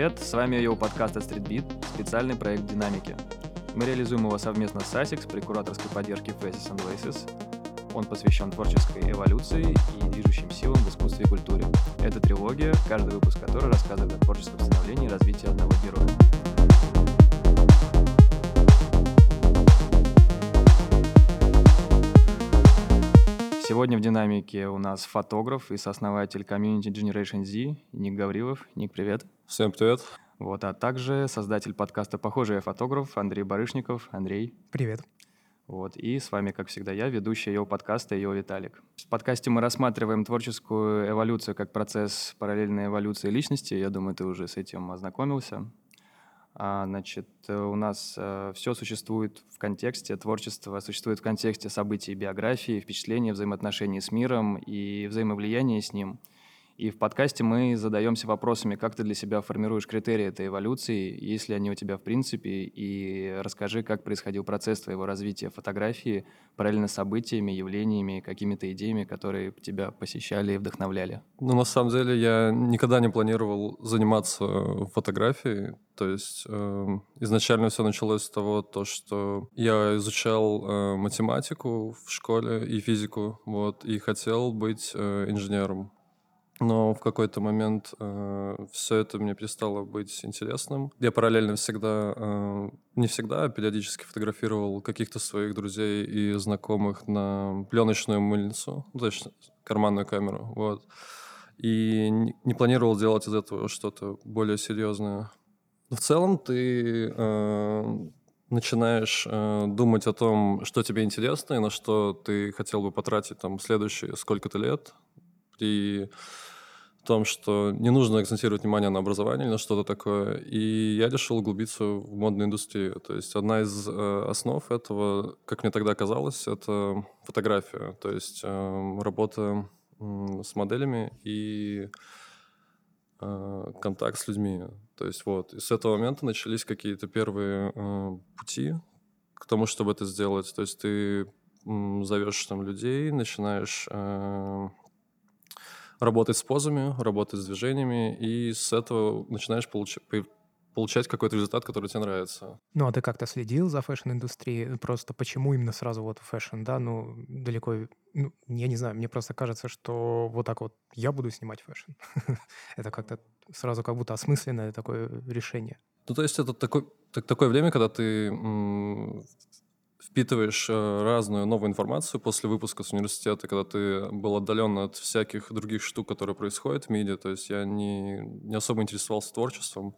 привет! С вами его подкаст от StreetBeat, специальный проект «Динамики». Мы реализуем его совместно с ASICS при кураторской поддержке Faces and Laces. Он посвящен творческой эволюции и движущим силам в искусстве и культуре. Это трилогия, каждый выпуск которой рассказывает о творческом становлении и развитии одного героя. Сегодня в динамике у нас фотограф и сооснователь комьюнити Generation Z Ник Гаврилов. Ник, привет. Всем привет. Вот, а также создатель подкаста «Похожий я фотограф» Андрей Барышников. Андрей. Привет. Вот, и с вами, как всегда, я, ведущий его подкаста, его Виталик. В подкасте мы рассматриваем творческую эволюцию как процесс параллельной эволюции личности. Я думаю, ты уже с этим ознакомился. А, значит, э, у нас э, все существует в контексте, творчество существует в контексте событий биографии, впечатления, взаимоотношений с миром и взаимовлияния с ним. И в подкасте мы задаемся вопросами, как ты для себя формируешь критерии этой эволюции, есть ли они у тебя в принципе, и расскажи, как происходил процесс твоего развития фотографии параллельно с событиями, явлениями, какими-то идеями, которые тебя посещали и вдохновляли. Ну, на самом деле, я никогда не планировал заниматься фотографией. То есть э, изначально все началось с того, то, что я изучал э, математику в школе и физику, вот, и хотел быть э, инженером. Но в какой-то момент э, все это мне перестало быть интересным. Я параллельно всегда, э, не всегда, а периодически фотографировал каких-то своих друзей и знакомых на пленочную мыльницу, ну, точно карманную камеру, вот. И не, не планировал делать из этого что-то более серьезное. Но в целом ты э, начинаешь э, думать о том, что тебе интересно и на что ты хотел бы потратить там следующие сколько-то лет. И в том, что не нужно акцентировать внимание на образование или на что-то такое. И я решил углубиться в модную индустрию. То есть одна из э, основ этого, как мне тогда казалось, это фотография. То есть э, работа э, с моделями и э, контакт с людьми. То есть вот. И с этого момента начались какие-то первые э, пути к тому, чтобы это сделать. То есть ты зовешь там людей, начинаешь э, работать с позами, работать с движениями, и с этого начинаешь получ... получать какой-то результат, который тебе нравится. Ну, а ты как-то следил за fashion-индустрией? Просто почему именно сразу вот fashion, да? Ну, далеко... Ну, я не знаю, мне просто кажется, что вот так вот я буду снимать fashion. это как-то сразу как будто осмысленное такое решение. Ну, то есть это такой, так, такое время, когда ты впитываешь э, разную новую информацию после выпуска с университета, когда ты был отдален от всяких других штук, которые происходят в мире. То есть я не, не особо интересовался творчеством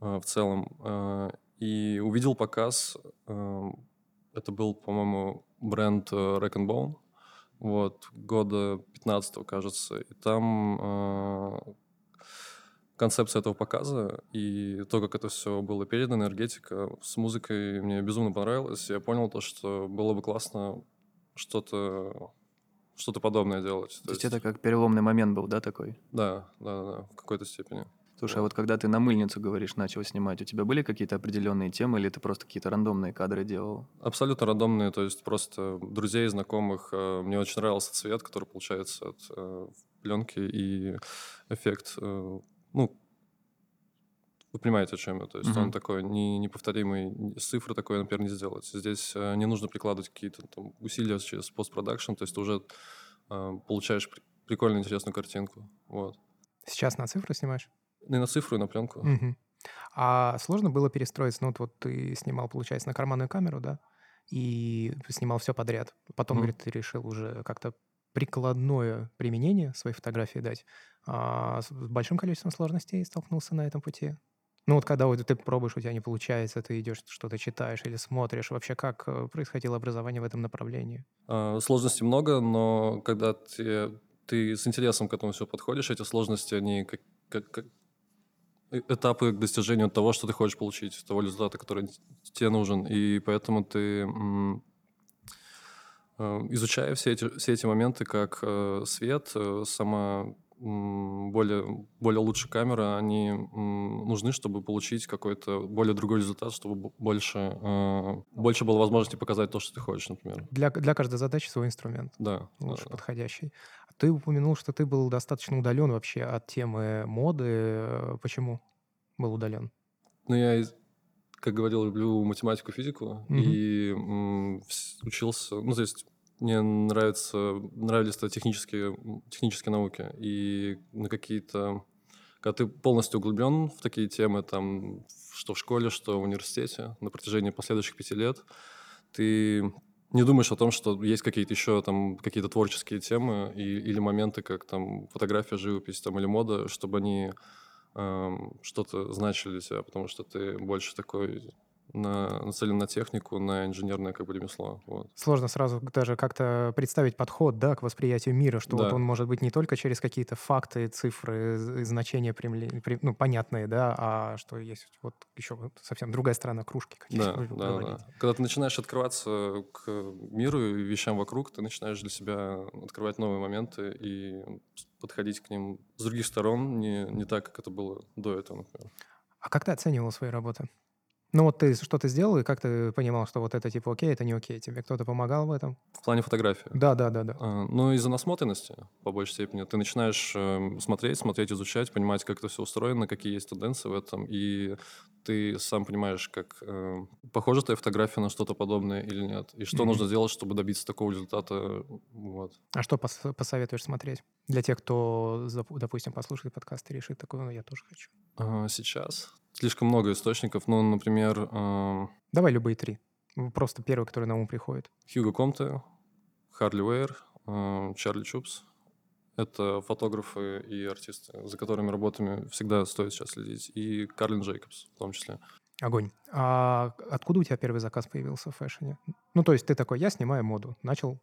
э, в целом. Э, и увидел показ, это был, по-моему, бренд Rack and Bone, вот, года 15 кажется. И там концепция этого показа и то, как это все было передано, энергетика с музыкой мне безумно понравилось. Я понял то, что было бы классно что-то что-то подобное делать. То, то есть, есть это как переломный момент был, да, такой? Да, да, да, в какой-то степени. Слушай, а вот когда ты на мыльницу, говоришь, начал снимать, у тебя были какие-то определенные темы или ты просто какие-то рандомные кадры делал? Абсолютно рандомные, то есть просто друзей, знакомых. Э, мне очень нравился цвет, который получается от э, пленки и эффект э, ну, вы понимаете, о чем я. То есть mm-hmm. он такой не, неповторимый, цифры такой, например, не сделать. Здесь э, не нужно прикладывать какие-то там усилия через постпродакшн, то есть ты уже э, получаешь при, прикольную, интересную картинку. Вот. Сейчас на цифру снимаешь? И на цифру, и на пленку. Mm-hmm. А сложно было перестроиться? Ну, вот, вот ты снимал, получается, на карманную камеру, да? И снимал все подряд. Потом, mm-hmm. говорит, ты решил уже как-то прикладное применение своей фотографии дать. А с большим количеством сложностей столкнулся на этом пути? Ну вот когда вот ты пробуешь, у тебя не получается, ты идешь что-то читаешь или смотришь, вообще как э, происходило образование в этом направлении? А, сложностей много, но когда ты, ты с интересом к этому все подходишь, эти сложности, они как, как, как э, этапы к достижению того, что ты хочешь получить, того результата, который тебе нужен. И поэтому ты э, изучая все эти, все эти моменты, как свет, сама более, более лучшая камера, они нужны, чтобы получить какой-то более другой результат, чтобы больше, э, больше было возможности показать то, что ты хочешь, например. Для, для каждой задачи свой инструмент. Да. Лучше да, подходящий. Ты упомянул, что ты был достаточно удален вообще от темы моды. Почему? был удален? Ну, я, как говорил, люблю математику, физику, Мгм. и м, учился, ну, то есть мне нравится, нравились технические, технические науки, и на какие-то, когда ты полностью углублен в такие темы, там, что в школе, что в университете, на протяжении последующих пяти лет, ты не думаешь о том, что есть какие-то еще там какие-то творческие темы и, или моменты, как там фотография, живопись там, или мода, чтобы они эм, что-то значили для тебя, потому что ты больше такой на, нацелен на технику, на инженерное как бы ремесло. Вот. Сложно сразу даже как-то представить подход, да, к восприятию мира, что вот Да. он может быть не только через какие-то факты, цифры, значения, примле- при- ну, понятные, да, а что есть вот еще вот совсем другая сторона кружки, как Да, да, говорить. да. Когда ты начинаешь открываться к миру и вещам вокруг, ты начинаешь для себя открывать новые моменты и подходить к ним с других сторон, не, не так, как это было до этого, например. А как ты оценивал свои работы? Ну вот ты что-то сделал, и как ты понимал, что вот это типа окей, это не окей? Тебе кто-то помогал в этом? В плане фотографии. Да, да, да, да. А, Ну, из-за насмотренности, по большей степени, ты начинаешь эм, смотреть, смотреть, изучать, понимать, как это все устроено, какие есть тенденции в этом, и ты сам понимаешь, как э, похожа твоя фотография на что-то подобное или нет, и что Мгм. нужно сделать, чтобы добиться такого результата. Вот. А что пос- посоветуешь смотреть? Для тех, кто, допустим, послушает подкаст и решит такой, ну я тоже хочу. А, Сейчас слишком много источников, ну, например, э, Давай любые три. Просто первый, который на ум приходит. Хьюго Комте, Харли Уэйр, э, Чарли Чупс. Это фотографы и артисты, за которыми работами всегда стоит сейчас следить. И Карлин Джейкобс в том числе. Огонь. А откуда у тебя первый заказ появился в фэшне? Ну, то есть ты такой, я снимаю моду. Начал...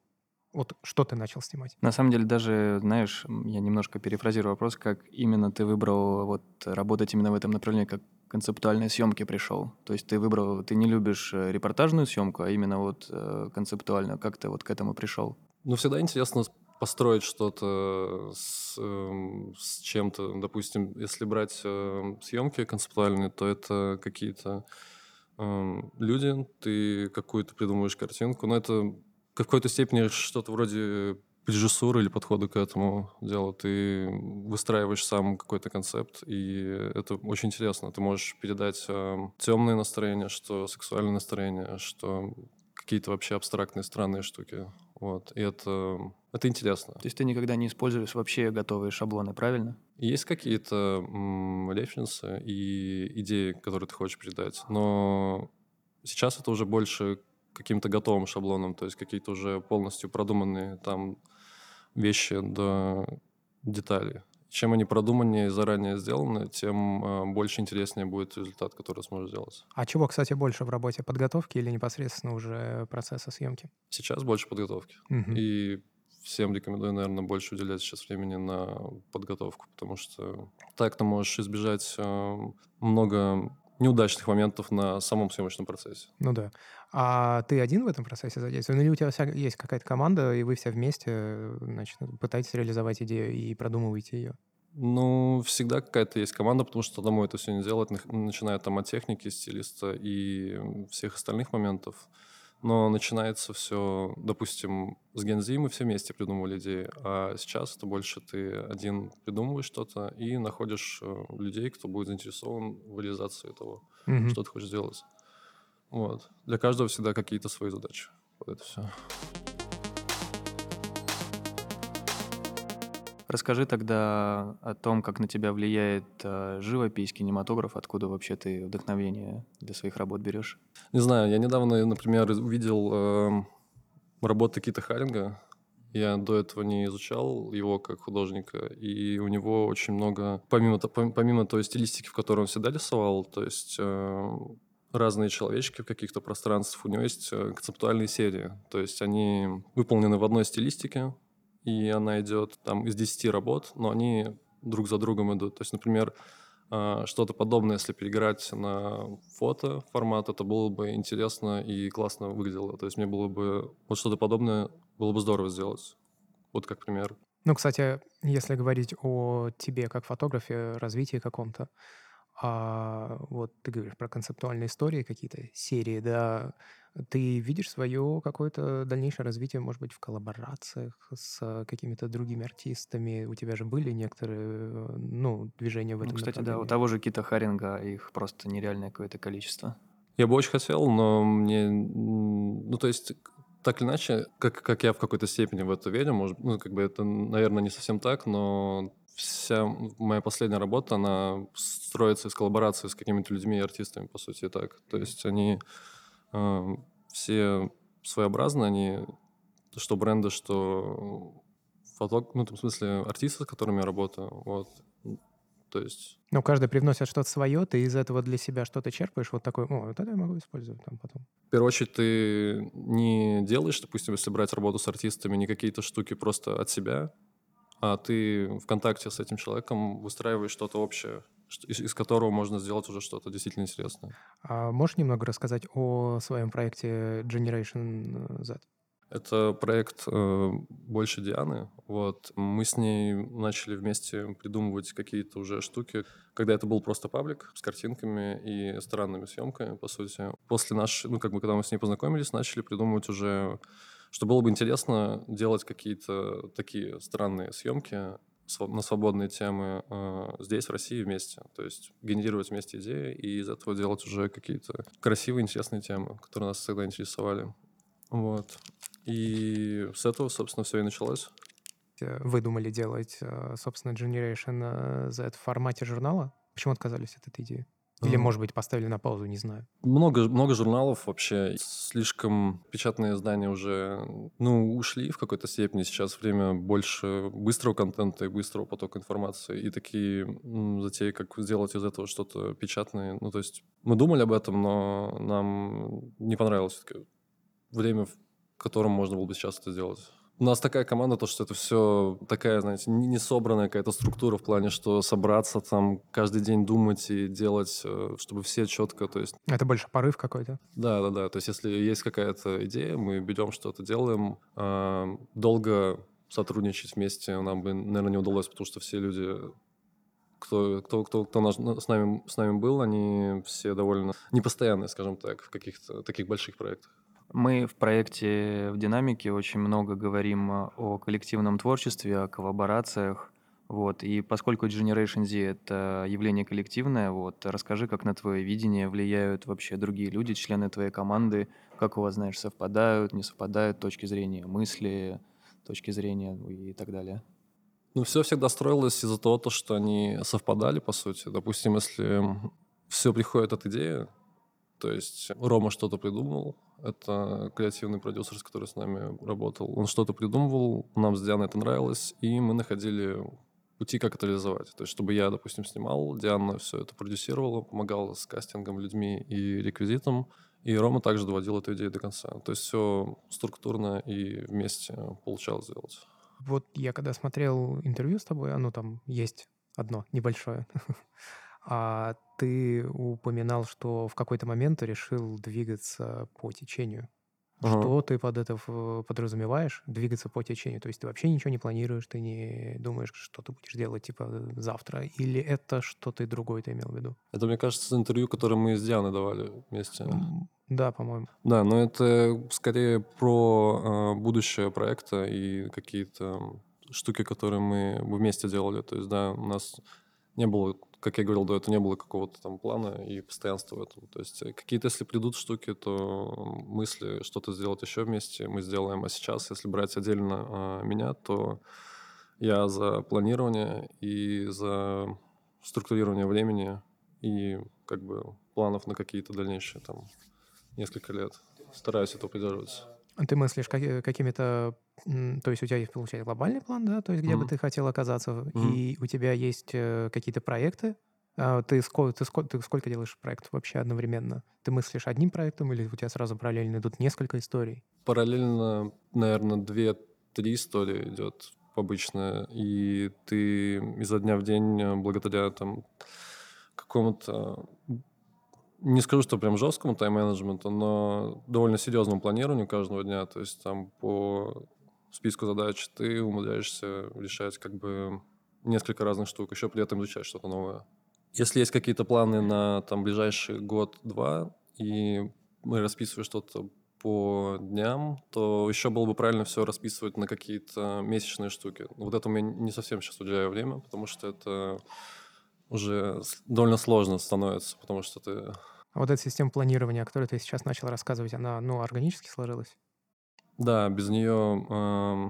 Вот что ты начал снимать? На самом деле, даже, знаешь, я немножко перефразирую вопрос, как именно ты выбрал вот работать именно в этом направлении, как концептуальной съемки пришел. То есть ты выбрал, ты не любишь э, репортажную съемку, а именно вот э, концептуальную. Как ты вот к этому пришел? Ну, всегда интересно построить что-то с, эм, с чем-то. Допустим, если брать эм, съемки концептуальные, то это какие-то эм, люди, ты какую-то придумываешь картинку, но это в какой-то степени что-то вроде режиссуры или подхода к этому делу. Ты выстраиваешь сам какой-то концепт, и это очень интересно. Ты можешь передать темное настроение, что сексуальное настроение, что какие-то вообще абстрактные странные штуки. Вот. И это, это интересно. То есть ты никогда не используешь вообще готовые шаблоны, правильно? Есть какие-то м, референсы и идеи, которые ты хочешь передать, но сейчас это уже больше каким-то готовым шаблоном, то есть какие-то уже полностью продуманные там вещи до деталей. Чем они продуманнее и заранее сделаны, тем э, больше интереснее будет результат, который сможешь сделать. А чего, кстати, больше в работе? Подготовки или непосредственно уже процесса съемки? Сейчас больше подготовки. Мгм. И всем рекомендую, наверное, больше уделять сейчас времени на подготовку, потому что так ты можешь избежать э, много неудачных моментов на самом съемочном процессе. Ну да. А ты один в этом процессе задействован? Или у тебя вся есть какая-то команда, и вы все вместе значит, пытаетесь реализовать идею и продумываете ее? Ну, всегда какая-то есть команда, потому что одному это все не делать, начиная там от техники, стилиста и всех остальных моментов. Но начинается все, допустим, с Гензи мы все вместе придумывали идеи, а сейчас это больше ты один придумываешь что-то и находишь э, людей, кто будет заинтересован в реализации того, Мгм. что ты хочешь сделать. Вот. Для каждого всегда какие-то свои задачи. Вот это все. Расскажи тогда о том, как на тебя влияет э, живопись, кинематограф, откуда вообще ты вдохновение для своих работ берешь. Не знаю, я недавно, например, увидел эм, работы Кита Харинга. Я до этого не изучал его как художника, и у него очень много, помимо, помимо той стилистики, в которой он всегда рисовал, то есть э, разные человечки в каких-то пространствах, у него есть э, концептуальные серии, то есть они выполнены в одной стилистике, и она идет там из 10 работ, но они друг за другом идут. То есть, например, а, что-то подобное, если переиграть на фото формат, это было бы интересно и классно выглядело. То есть мне было бы вот что-то подобное было бы здорово сделать. Вот как пример. Ну, кстати, если говорить о тебе как фотографе, развитии каком-то, А вот ты говоришь про концептуальные истории, какие-то серии, да. Ты видишь свое какое-то дальнейшее развитие, может быть, в коллаборациях с какими-то другими артистами? У тебя же были некоторые, э, ну, движения в Ну, этом кстати, да, у того же Кита Харинга их просто нереальное какое-то количество. Я бы очень хотел, но мне... Ну, то есть, так или иначе, как, как я в какой-то степени в это верю, может, ну, как бы это, наверное, не совсем так, но вся моя последняя работа, она строится из коллаборации с какими-то людьми и артистами, по сути, так. То есть они все своеобразны, они что бренды, что фото, ну, в смысле, артисты, с которыми я работаю, вот. То есть Ну, каждый привносит что-то свое, ты из этого для себя что-то черпаешь, вот такой, о, вот это я могу использовать там потом. В первую очередь, ты не делаешь, допустим, если брать работу с артистами, не какие-то штуки просто от себя, а ты в контакте с этим человеком выстраиваешь что-то общее, из, из которого можно сделать уже что-то действительно интересное. А можешь немного рассказать о своем проекте Generation Z? Это проект э, больше Дианы. Вот мы с ней начали вместе придумывать какие-то уже штуки, когда это был просто паблик с картинками и странными съемками, по сути. После нашей, ну как бы, когда мы с ней познакомились, начали придумывать уже, что было бы интересно делать какие-то такие странные съемки на свободные темы э, здесь, в России, вместе. То есть генерировать вместе идеи и из этого делать уже какие-то красивые, интересные темы, которые нас всегда интересовали. Вот. И с этого, собственно, все и началось. Вы думали делать, э, собственно, Generation э, Z в формате журнала? Почему отказались от этой идеи? Или, может быть, поставили на паузу, не знаю. Много, много журналов вообще. Слишком печатные издания уже, ну, ушли в какой-то степени. Сейчас время больше быстрого контента и быстрого потока информации. И такие затеи, как сделать из этого что-то печатное. Ну, то есть мы думали об этом, но нам не понравилось все-таки время, в котором можно было бы сейчас это сделать. У нас такая команда, то, что это все такая, знаете, не собранная какая-то структура в плане, что собраться там каждый день думать и делать, э, чтобы все четко, то есть Это больше порыв какой-то. да, да, да. То есть, если есть какая-то идея, мы берем что-то, делаем. А, Долго сотрудничать вместе нам бы, наверное, не удалось, потому что все люди, кто, кто, кто, кто наш- с, нами, с нами был, они все довольно непостоянные, скажем так, в каких-то таких больших проектах. Мы в проекте в «Динамике» очень много говорим а, о коллективном творчестве, о коллаборациях. Вот. И поскольку Generation Z — это явление коллективное, вот, расскажи, как на твое видение влияют вообще другие люди, члены твоей команды, как у вас, знаешь, совпадают, не совпадают точки зрения, мысли, точки зрения ну, и так далее. Ну, все всегда строилось из-за того, то, что они совпадали, по сути. Допустим, если все приходит от идеи, то есть Рома что-то придумал, это креативный продюсер, с которым с нами работал. Он что-то придумывал, нам с Дианой это нравилось, и мы находили пути, как это реализовать. То есть, чтобы я, допустим, снимал, Диана все это продюсировала, помогала с кастингом, людьми и реквизитом, и Рома также доводил эту идею до конца. То есть все структурно и вместе получалось сделать. Вот я когда смотрел интервью с тобой, оно там есть одно небольшое, а ты упоминал, что в какой-то момент решил двигаться по течению. Ага. Что ты под это в- подразумеваешь? Двигаться по течению. То есть ты вообще ничего не планируешь, ты не думаешь, что ты будешь делать типа завтра, или это что-то другое ты имел в виду? Это, мне кажется, интервью, которое мы с Дианой давали вместе. Да, по-моему. Да, но это скорее про э, будущее проекта и какие-то штуки, которые мы вместе делали. То есть, да, у нас не было, как я говорил до этого, не было какого-то там плана и постоянства в этом. То есть э, какие-то, если придут штуки, то мысли что-то сделать еще вместе мы сделаем. А сейчас, если брать отдельно э, меня, то я за планирование и за структурирование времени и как бы планов на какие-то дальнейшие там несколько лет. Стараюсь этого придерживаться. Ты мыслишь каки- какими-то... То есть у тебя есть, получается, глобальный план, да? То есть где бы Мгм. ты хотел оказаться, Мгм. и у тебя есть э, какие-то проекты. А Ты сколько, ты, сколько, ты сколько делаешь проектов вообще одновременно? Ты мыслишь одним проектом или у тебя сразу параллельно идут несколько историй? Параллельно, наверное, две-три истории идет обычно, и ты изо дня в день, э, благодаря там какому-то не скажу, что прям жесткому тайм-менеджменту, но довольно серьезному планированию каждого дня. То есть там по списку задач ты умудряешься решать как бы несколько разных штук, еще при этом изучать что-то новое. Если есть какие-то планы на там ближайший год-два, и мы расписываем что-то по дням, то еще было бы правильно все расписывать на какие-то месячные штуки. Вот это у меня не совсем сейчас уделяю время, потому что это уже довольно сложно становится, потому что ты... А вот эта система планирования, о которой ты сейчас начал рассказывать, она, ну, органически сложилась? Да, без нее, э,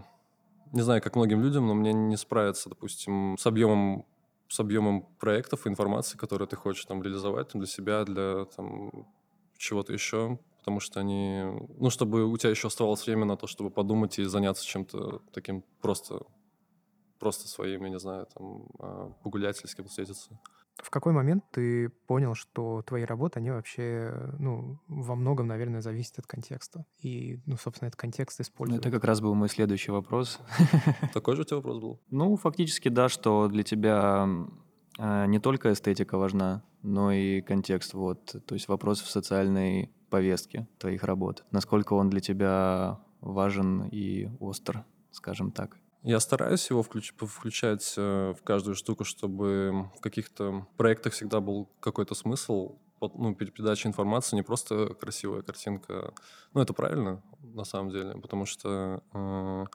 не знаю, как многим людям, но мне не справиться, допустим, с объемом с объемом проектов и информации, которые ты хочешь там реализовать там, для себя, для там, чего-то еще, потому что они, ну, чтобы у тебя еще оставалось время на то, чтобы подумать и заняться чем-то таким просто, просто своим, я не знаю, там, а, погулять или с кем-то встретиться. В какой момент ты понял, что твои работы, они вообще, ну, во многом, наверное, зависят от контекста? И, ну, собственно, этот контекст используют. Это как раз был мой следующий вопрос. Такой же у тебя вопрос был? Ну, фактически, да, что для тебя э, не только эстетика важна, но и контекст, вот. То есть вопрос в социальной повестке твоих работ. Насколько он для тебя важен и остр, скажем так. Я стараюсь его включ- включать э, в каждую штуку, чтобы в каких-то проектах всегда был какой-то смысл, ну, передача информации, не просто красивая картинка. Ну, это правильно, на самом деле, потому что э,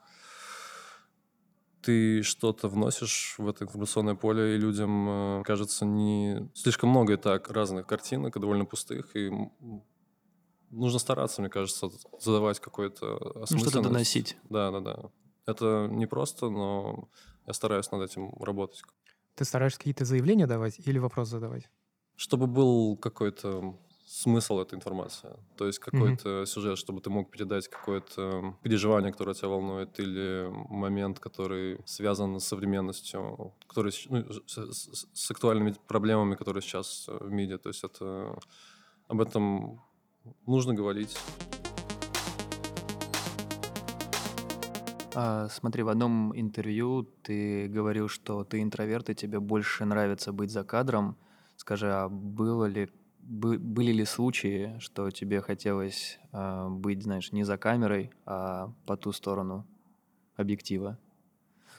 ты что-то вносишь в это информационное поле, и людям э, кажется не слишком много и так разных картинок, и довольно пустых, и нужно стараться, мне кажется, задавать какой-то ну, Что-то доносить. Да, да, да. Это не просто, но я стараюсь над этим работать. Ты стараешься какие-то заявления давать или вопрос задавать? Чтобы был какой-то смысл этой информации. То есть какой-то mm-hmm. сюжет, чтобы ты мог передать какое-то переживание, которое тебя волнует, или момент, который связан с современностью, который, ну, с, с, с актуальными проблемами, которые сейчас в мире. То есть это об этом нужно говорить. А, смотри, в одном интервью ты говорил, что ты интроверт, и тебе больше нравится быть за кадром. Скажи, а было ли, бы, были ли случаи, что тебе хотелось а, быть, знаешь, не за камерой, а по ту сторону объектива?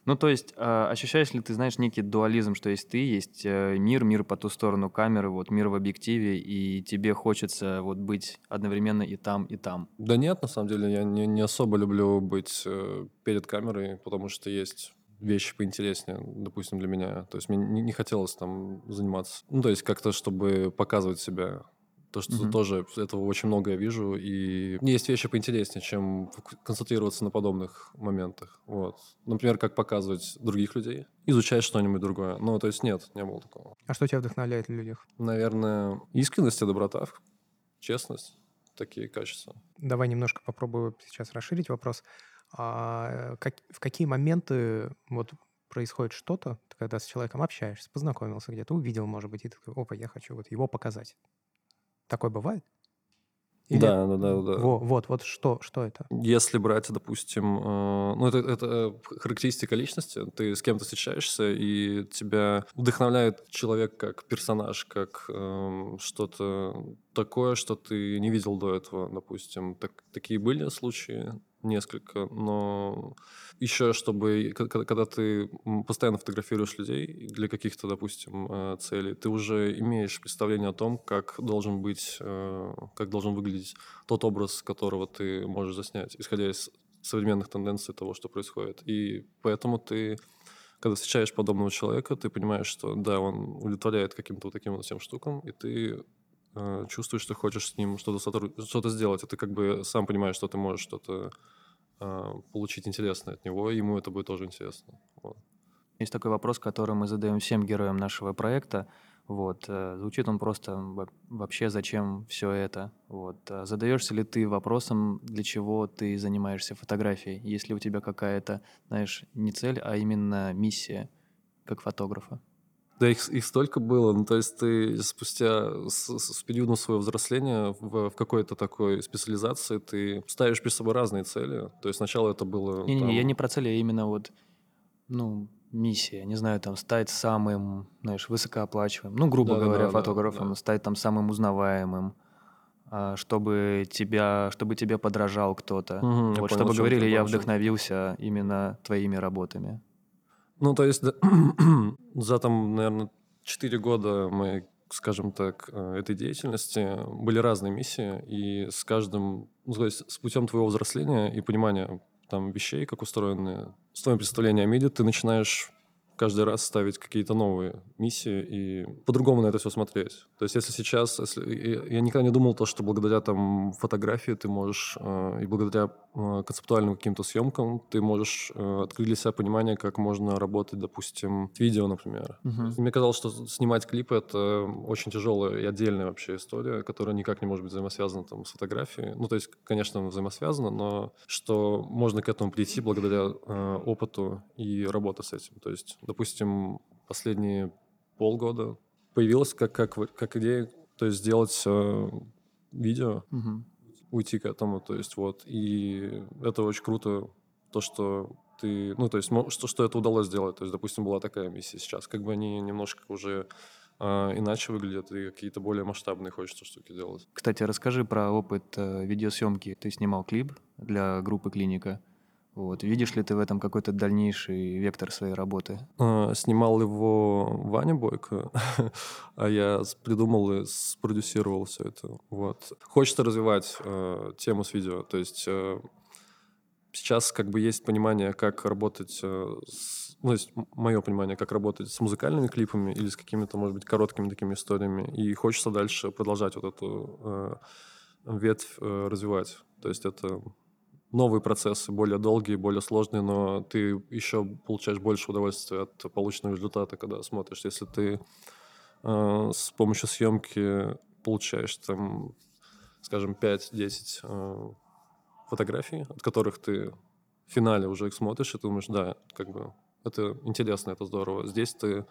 Ну, то есть, э, ощущаешь ли ты, знаешь, некий дуализм, что есть ты, есть э, мир, мир по ту сторону камеры, вот мир в объективе, и тебе хочется вот быть одновременно и там, и там? Да нет, на самом деле, я не, не особо люблю быть э, перед камерой, потому что есть вещи поинтереснее, допустим, для меня. То есть мне не, не хотелось там заниматься. Ну, то есть как-то, чтобы показывать себя то, что mm-hmm. тоже этого очень много я вижу. И есть вещи поинтереснее, чем концентрироваться на подобных моментах. Вот. Например, как показывать других людей, изучать что-нибудь другое. Ну, то есть нет, не было такого. А что тебя вдохновляет в людях? Наверное, искренность и доброта, честность. Такие качества. Давай немножко попробую сейчас расширить вопрос. А как, в какие моменты вот происходит что-то, когда с человеком общаешься, познакомился где-то, увидел, может быть, и ты такой, опа, я хочу вот его показать. Такое бывает? Или... Да, да, да, да. Во, вот, вот что, что это? Если брать, допустим, э, ну это, это характеристика личности, ты с кем-то встречаешься, и тебя вдохновляет человек как персонаж, как э, что-то такое, что ты не видел до этого, допустим. Так, такие были случаи, несколько, но еще чтобы, когда ты постоянно фотографируешь людей для каких-то, допустим, э, целей, ты уже имеешь представление о том, как должен быть, э, как должен выглядеть тот образ, которого ты можешь заснять, исходя из современных тенденций того, что происходит. И поэтому ты когда встречаешь подобного человека, ты понимаешь, что да, он удовлетворяет каким-то вот таким вот всем штукам, и ты э, чувствуешь, что хочешь с ним что-то что-то сделать, и ты как бы сам понимаешь, что ты можешь что-то э, получить интересное от него, и ему это будет тоже интересно. Вот. Есть такой вопрос, который мы задаем всем героям нашего проекта. Вот. Э, звучит он просто вообще зачем все это? Вот. Э, задаешься ли ты вопросом, для чего ты занимаешься фотографией? Есть ли у тебя какая-то, знаешь, не цель, а именно миссия как фотографа? Да, их, их столько было. Ну, то есть ты спустя с, с периодом своего взросления в, в какой-то такой специализации ты ставишь перед собой разные цели. То есть сначала это было... Не-не, там... я не про цели, а именно вот, ну, миссия, не знаю, там, стать самым, знаешь, высокооплачиваемым, ну, грубо да, говоря, да, фотографом, да, стать там самым узнаваемым, а, чтобы тебя, чтобы тебе подражал кто-то. Угу, вот, понял, чтобы говорили, я вдохновился именно твоими работами. Ну, то есть за там, наверное, четыре года моей, скажем так, э, этой деятельности были разные миссии, и с каждым, ну, то есть с путем твоего взросления и понимания там вещей, как устроены, с твоим представлением о мире, ты начинаешь каждый раз ставить какие-то новые миссии и по-другому на это все смотреть. То есть если сейчас, если, я никогда не думал то, что благодаря там фотографии ты можешь э, и благодаря э, концептуальным каким-то съемкам ты можешь э, открыть для себя понимание, как можно работать, допустим, с видео, например. Uh-huh. Мне казалось, что снимать клипы это очень тяжелая и отдельная вообще история, которая никак не может быть взаимосвязана там с фотографией. Ну то есть, конечно, взаимосвязана, но что можно к этому прийти благодаря э, опыту и работе с этим. То есть допустим, последние полгода появилась как, как, как идея, то есть сделать э, видео, угу. уйти к этому, то есть вот, и это очень круто, то, что ты, ну, то есть, что, что это удалось сделать, то есть, допустим, была такая миссия сейчас, как бы они немножко уже э, иначе выглядят и какие-то более масштабные хочется штуки делать. Кстати, расскажи про опыт э, видеосъемки. Ты снимал клип для группы «Клиника». Вот. Видишь ли ты в этом какой-то дальнейший вектор своей работы? А, снимал его Ваня Бойко, а я придумал и спродюсировал все это. Вот. Хочется развивать э, тему с видео. То есть э, сейчас как бы есть понимание, как работать э, с, ну, есть мое понимание, как работать с музыкальными клипами или с какими-то, может быть, короткими такими историями. И хочется дальше продолжать вот эту э, ветвь э, развивать. То есть это новые процессы, более долгие, более сложные, но ты еще получаешь больше удовольствия от полученного результата, когда смотришь. Если ты э, с помощью съемки получаешь там, скажем, 5-10 э, фотографий, от которых ты в финале уже их смотришь, и думаешь, да, как бы это интересно, это здорово. Здесь ты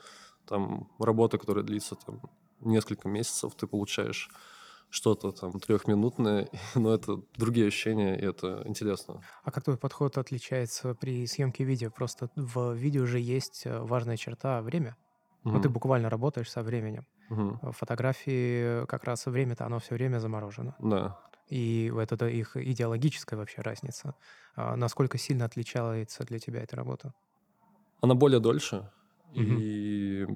там работа, которая длится там несколько месяцев, ты получаешь что-то там трехминутное, но это другие ощущения, и это интересно. А как твой подход отличается при съемке видео? Просто в видео же есть э, важная черта — время. Mm-hmm. Вот ты буквально работаешь со временем. Mm-hmm. В фотографии как раз время-то, оно все время заморожено. Да. И вот это их идеологическая вообще разница. А насколько сильно отличается для тебя эта работа? Она более дольше. Mm-hmm. И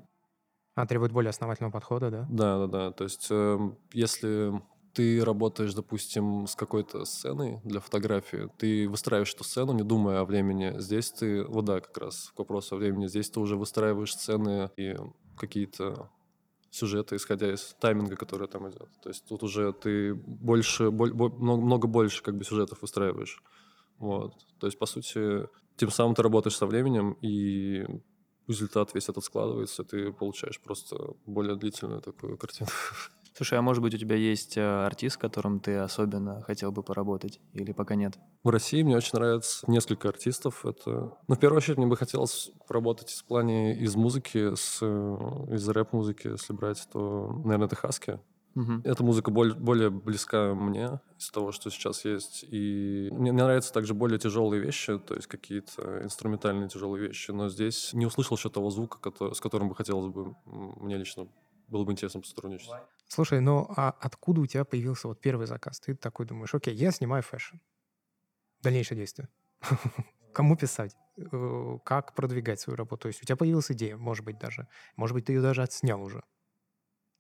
а, требует более основательного подхода, да? Да, да, да. То есть, э, если ты работаешь, допустим, с какой-то сценой для фотографии, ты выстраиваешь эту сцену, не думая о времени. Здесь ты, вот да, как раз к вопросу о времени, здесь ты уже выстраиваешь сцены и какие-то сюжеты, исходя из тайминга, который там идет. То есть тут уже ты больше, боль, много, много больше как бы сюжетов выстраиваешь. Вот. То есть, по сути, тем самым ты работаешь со временем, и результат весь этот складывается, ты получаешь просто более длительную такую картину. Слушай, а может быть у тебя есть э, артист, с которым ты особенно хотел бы поработать, или пока нет? В России мне очень нравится несколько артистов. Это, ну, в первую очередь, мне бы хотелось поработать в плане из музыки, с, э, из рэп-музыки, если брать, то, наверное, это Хаски. Угу. Эта музыка более, более близка мне из того, что сейчас есть. И мне, мне нравятся также более тяжелые вещи, то есть какие-то инструментальные тяжелые вещи. Но здесь не услышал еще того звука, который, с которым бы хотелось бы мне лично было бы интересно сотрудничать. Слушай, ну а откуда у тебя появился вот первый заказ? Ты такой думаешь, окей, я снимаю fashion. Дальнейшее действие. Кому писать? Э, как продвигать свою работу? То есть у тебя появилась идея, может быть, даже. Может быть, ты ее даже отснял уже.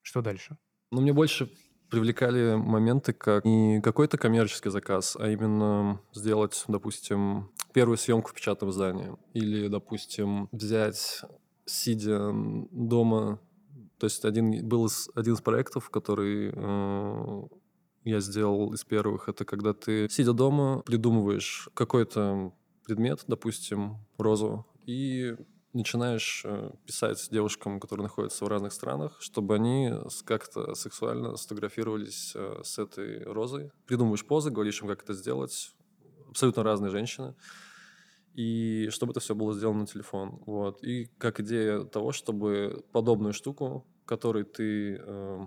Что дальше? Но мне больше привлекали моменты, как не какой-то коммерческий заказ, а именно сделать, допустим, первую съемку в печатном издании. Или, допустим, взять, сидя дома, то есть один, был один из проектов, который э, я сделал из первых, это когда ты, сидя дома, придумываешь какой-то предмет, допустим, розу, и начинаешь э, писать девушкам, которые находятся в разных странах, чтобы они как-то сексуально сфотографировались э, с этой розой. Придумываешь позы, говоришь им, как это сделать. Абсолютно разные женщины. И чтобы это все было сделано на телефон. Вот. И как идея того, чтобы подобную штуку, которую ты э,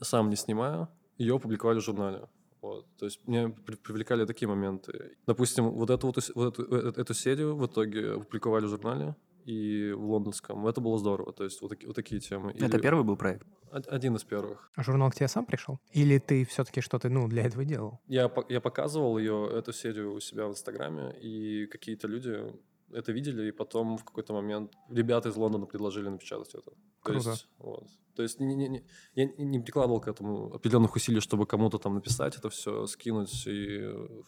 сам не снимая, ее опубликовали в журнале. Вот. То есть меня привлекали такие моменты. Допустим, вот эту вот эту, э, эту серию в итоге опубликовали в журнале и в лондонском. Это было здорово. То есть вот, таки, вот такие темы. Это Или... первый был проект? Один из первых. А журнал к тебе сам пришел? Или ты все-таки что-то ну, для этого делал? Я, я показывал ее, эту серию у себя в Инстаграме, и какие-то люди это видели, и потом в какой-то момент ребята из Лондона предложили напечатать это. То Круто. есть, вот. То есть не, не, не, я не прикладывал к этому определенных усилий, чтобы кому-то там написать это все, скинуть и э,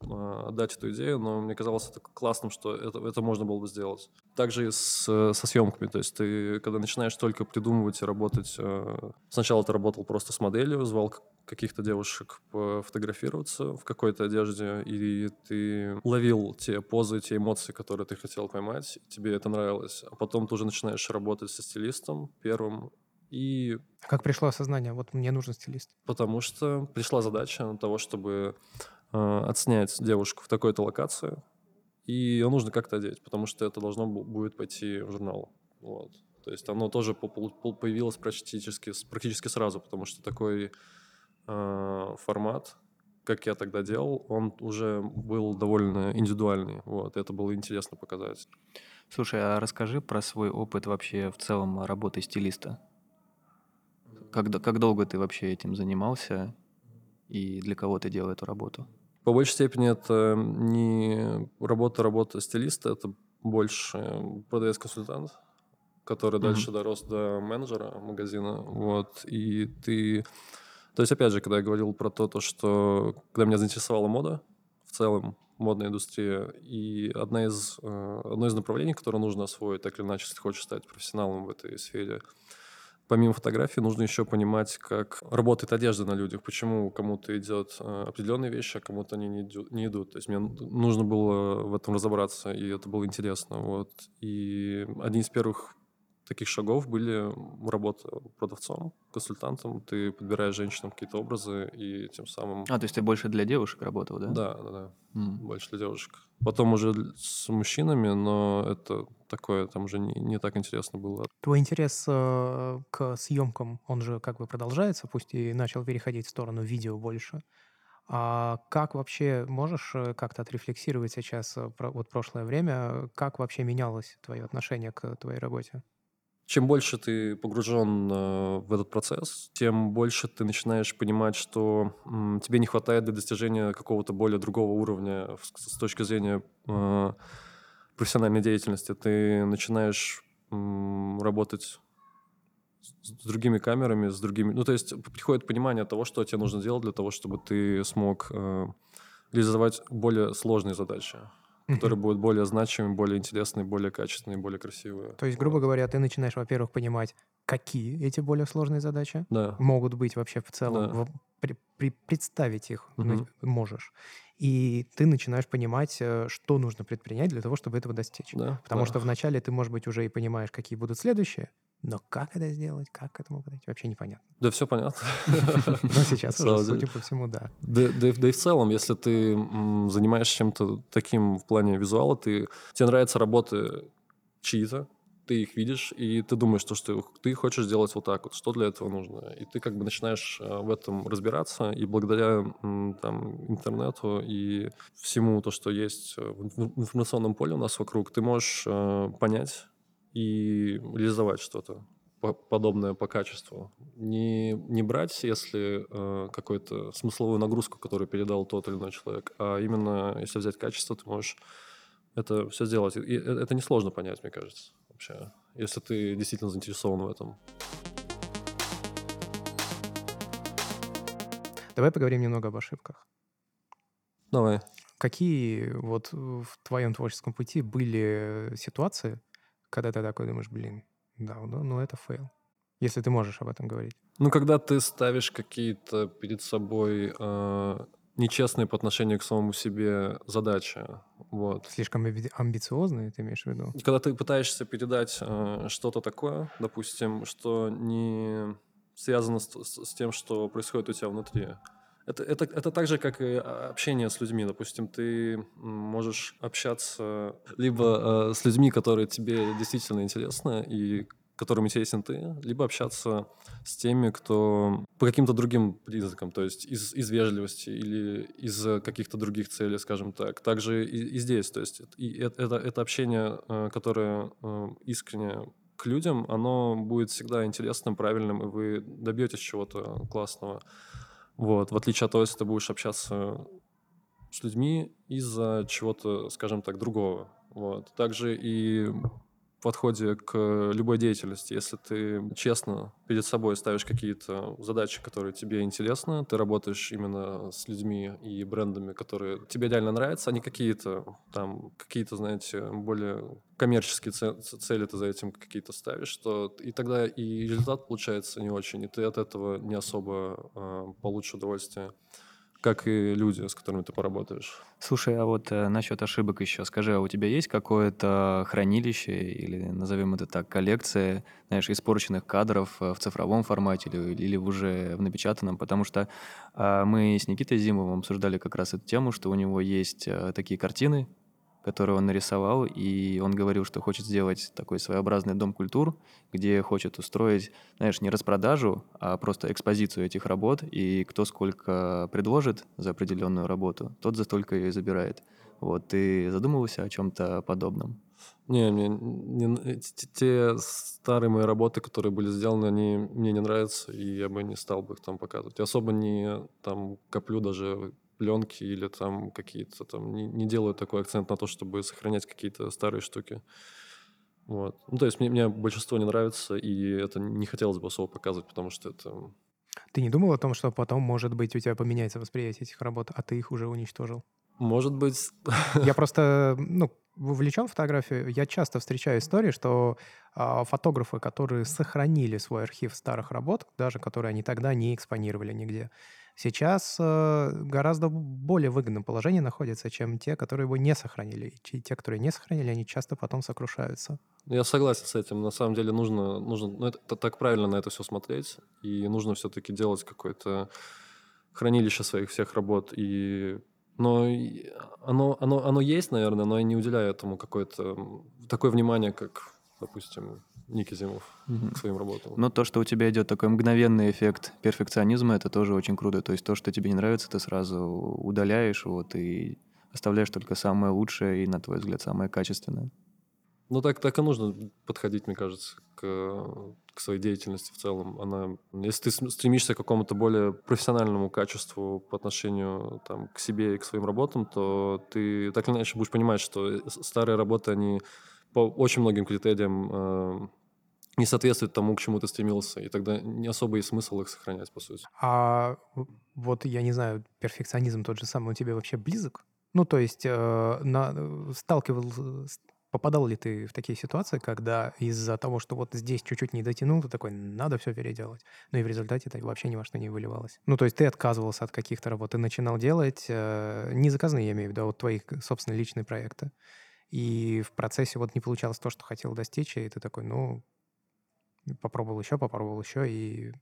отдать эту идею, но мне казалось это классным, что это, это можно было бы сделать. Также и с, со съемками, то есть ты, когда начинаешь только придумывать и работать, э, сначала ты работал просто с моделью, звал каких-то девушек фотографироваться в какой-то одежде, и ты ловил те позы, те эмоции, которые ты хотел поймать, тебе это нравилось. А потом ты уже начинаешь работать со стилистом первым, и... А как пришло осознание, вот мне нужен стилист? Потому что пришла задача того, чтобы э, отснять девушку в такой-то локации, и ее нужно как-то одеть, потому что это должно будет пойти в журнал. Вот. То есть оно тоже появилось практически, практически сразу, потому что такой э, формат, как я тогда делал, он уже был довольно индивидуальный. Вот, это было интересно показать. Слушай, а расскажи про свой опыт вообще в целом работы стилиста. Как, как долго ты вообще этим занимался и для кого ты делал эту работу? По большей степени это не работа-работа стилиста, это больше продавец-консультант, который mm-hmm. дальше дорос до менеджера магазина. Вот, и ты то есть, опять же, когда я говорил про то, то что когда меня заинтересовала мода в целом, модная индустрия, и одна из, э, одно из направлений, которое нужно освоить, так или иначе, если хочешь стать профессионалом в этой сфере, помимо фотографии, нужно еще понимать, как работает одежда на людях, почему кому-то идет э, определенные вещи, а кому-то они не идут. То есть мне нужно было в этом разобраться, и это было интересно. Вот. И один из первых таких шагов были работа продавцом, консультантом. Ты подбираешь женщинам какие-то образы и тем самым... А, то есть ты больше для девушек работал, да? Да, да, да. Mm. Больше для девушек. Потом уже с мужчинами, но это такое, там уже не, не так интересно было. Твой интерес э, к съемкам, он же как бы продолжается, пусть и начал переходить в сторону видео больше. А как вообще можешь э, как-то отрефлексировать сейчас э, про, вот прошлое время, как вообще менялось твое отношение к твоей работе? Чем больше ты погружен э, в этот процесс, тем больше ты начинаешь понимать, что тебе не хватает для достижения какого-то более другого уровня с, точки зрения э, профессиональной деятельности. Ты начинаешь работать с другими камерами, с другими... Ну, то есть приходит понимание того, что тебе нужно делать для того, чтобы ты смог э, реализовать более сложные задачи которые будут более значимые, более интересные, более качественные, более красивые. То есть, грубо говоря, ты начинаешь, во-первых, понимать, какие эти более сложные задачи да. могут быть вообще в целом, да. в, при, при, представить их угу. можешь. И ты начинаешь понимать, э, что нужно предпринять для того, чтобы этого достичь. Да, Потому да. что вначале ты, может быть, уже и понимаешь, какие будут следующие, но как это сделать, как к этому подойти, вообще непонятно. Да все понятно. Но сейчас уже, судя по всему, да. Да, да, да и в целом, если ты занимаешься чем-то таким в плане визуала, ты, тебе нравятся работы чьи-то, ты их видишь, и ты думаешь, то, что ты хочешь сделать вот так вот, что для этого нужно. И ты как бы начинаешь э, в этом разбираться, и благодаря там, интернету и всему то, что есть в информационном поле у нас вокруг, ты можешь э, понять и реализовать что-то подобное по качеству. Не, не брать, если э, какую-то смысловую нагрузку, которую передал тот или иной человек, а именно если взять качество, ты можешь это все сделать. И это несложно понять, мне кажется вообще, если ты действительно заинтересован в этом. Давай поговорим немного об ошибках. Давай. Какие вот в твоем творческом пути были ситуации, когда ты такой думаешь, блин, да, ну, ну это fail. Если ты можешь об этом говорить. Ну, когда ты ставишь какие-то перед собой э, нечестные по отношению к самому себе задачи. Вот. Слишком амбициозные, ты имеешь в виду? Когда ты пытаешься передать э, что-то такое, допустим, что не связано с, с тем, что происходит у тебя внутри. Это, это, это так же, как и общение с людьми. Допустим, ты можешь общаться либо э, с людьми, которые тебе действительно интересны, и которым интересен ты, либо общаться с теми, кто по каким-то другим признакам, то есть из, из вежливости или из каких-то других целей, скажем так. Также и, и здесь, то есть и это, это общение, э, которое э, искренне к людям, оно будет всегда интересным, правильным, и вы добьетесь чего-то классного. Вот, в отличие от того, если ты будешь общаться с людьми из-за чего-то, скажем так, другого. Вот. Также и подходе к любой деятельности. Если ты честно перед собой ставишь какие-то задачи, которые тебе интересны, ты работаешь именно с людьми и брендами, которые тебе реально нравятся, а не какие-то там, какие-то, знаете, более коммерческие цели ты за этим какие-то ставишь, то и тогда и результат получается не очень, и ты от этого не особо э, получишь удовольствие как и люди, с которыми ты поработаешь. Слушай, а вот э, насчет ошибок еще. Скажи, а у тебя есть какое-то хранилище или, назовем это так, коллекция, знаешь, испорченных кадров э, в цифровом формате или, или уже в напечатанном? Потому что э, мы с Никитой Зимовым обсуждали как раз эту тему, что у него есть э, такие картины, которую он нарисовал, и он говорил, что хочет сделать такой своеобразный дом культур, где хочет устроить, знаешь, не распродажу, а просто экспозицию этих работ, и кто сколько предложит за определенную работу, тот за столько и забирает. Вот, ты задумывался о чем-то подобном? Не, мне не, те старые мои работы, которые были сделаны, они мне не нравятся, и я бы не стал бы их там показывать. Я особо не там коплю даже пленки или там какие-то там не, не делаю такой акцент на то, чтобы сохранять какие-то старые штуки. Вот. Ну, то есть мне, мне большинство не нравится, и это не хотелось бы особо показывать, потому что это... Ты не думал о том, что потом, может быть, у тебя поменяется восприятие этих работ, а ты их уже уничтожил? Может быть. Я просто, ну, вовлечен в фотографию. Я часто встречаю истории, что э, фотографы, которые сохранили свой архив старых работ, даже которые они тогда не экспонировали нигде, сейчас э, гораздо более выгодном положении находятся, чем те, которые его не сохранили. И те, которые не сохранили, они часто потом сокрушаются. Я согласен с этим. На самом деле нужно, нужно ну, это так правильно на это все смотреть, и нужно все-таки делать какое-то хранилище своих всех работ. И, но оно, оно, оно есть, наверное, но я не уделяю этому какое-то такое внимание, как, допустим, Ники Зимов угу. к своим работам. Но то, что у тебя идет такой мгновенный эффект перфекционизма, это тоже очень круто. То есть то, что тебе не нравится, ты сразу удаляешь вот и оставляешь только самое лучшее и, на твой взгляд, самое качественное. Ну, так, так и нужно подходить, мне кажется, к, к своей деятельности в целом. Она, если ты стремишься к какому-то более профессиональному качеству по отношению там, к себе и к своим работам, то ты так или иначе будешь понимать, что старые работы, они по очень многим критериям э, не соответствует тому, к чему ты стремился, и тогда не особо есть смысл их сохранять, по сути. А вот, я не знаю, перфекционизм тот же самый у тебя вообще близок? Ну, то есть э, на, сталкивал, попадал ли ты в такие ситуации, когда из-за того, что вот здесь чуть-чуть не дотянул, ты такой, надо все переделать. Ну и в результате это вообще ни во что не выливалось. Ну, то есть ты отказывался от каких-то работ, ты начинал делать, э, не заказные, я имею в виду, а вот твои собственные личные проекты. И в процессе вот не получалось то, что хотел достичь, и ты такой, ну, попробовал еще, попробовал еще, и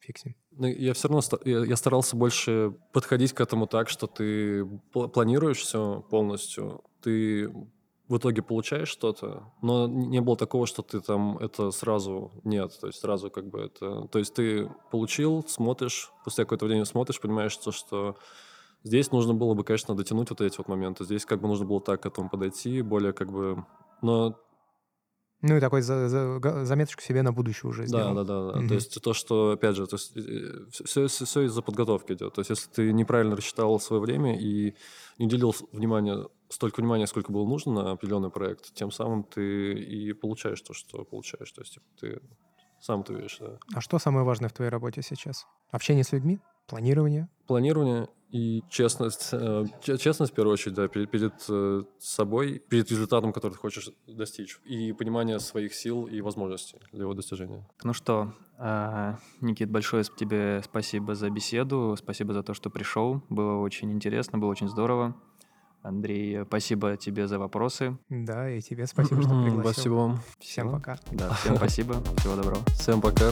фиксим. Ну, я все равно я старался больше подходить к этому так, что ты планируешь все полностью, ты в итоге получаешь что-то, но не было такого, что ты там это сразу нет, то есть сразу как бы это, то есть ты получил, смотришь, после какое-то время смотришь, понимаешь, что, что Здесь нужно было бы, конечно, дотянуть вот эти вот моменты. Здесь как бы нужно было так к этому подойти, более как бы... Но ну и такой за, за, заметочку себе на будущее уже сделал. Да, да, да. Mm-hmm. То есть то, что, опять же, то есть, все, все, все из-за подготовки идет. То есть если ты неправильно рассчитал свое время и не уделил внимания, столько внимания, сколько было нужно на определенный проект, тем самым ты и получаешь то, что получаешь. То есть типа, ты сам ты видишь, да. А что самое важное в твоей работе сейчас? Общение с людьми? Планирование? Планирование и честность. Э, честность, в первую очередь, да, перед, перед э, собой, перед результатом, который ты хочешь достичь. И понимание своих сил и возможностей для его достижения. Ну что, э, Никит, большое тебе спасибо за беседу, спасибо за то, что пришел. Было очень интересно, было очень здорово. Андрей, спасибо тебе за вопросы. Да, и тебе спасибо, что пригласил. Спасибо вам. Всем пока. Да, всем спасибо. Всего доброго. Всем пока.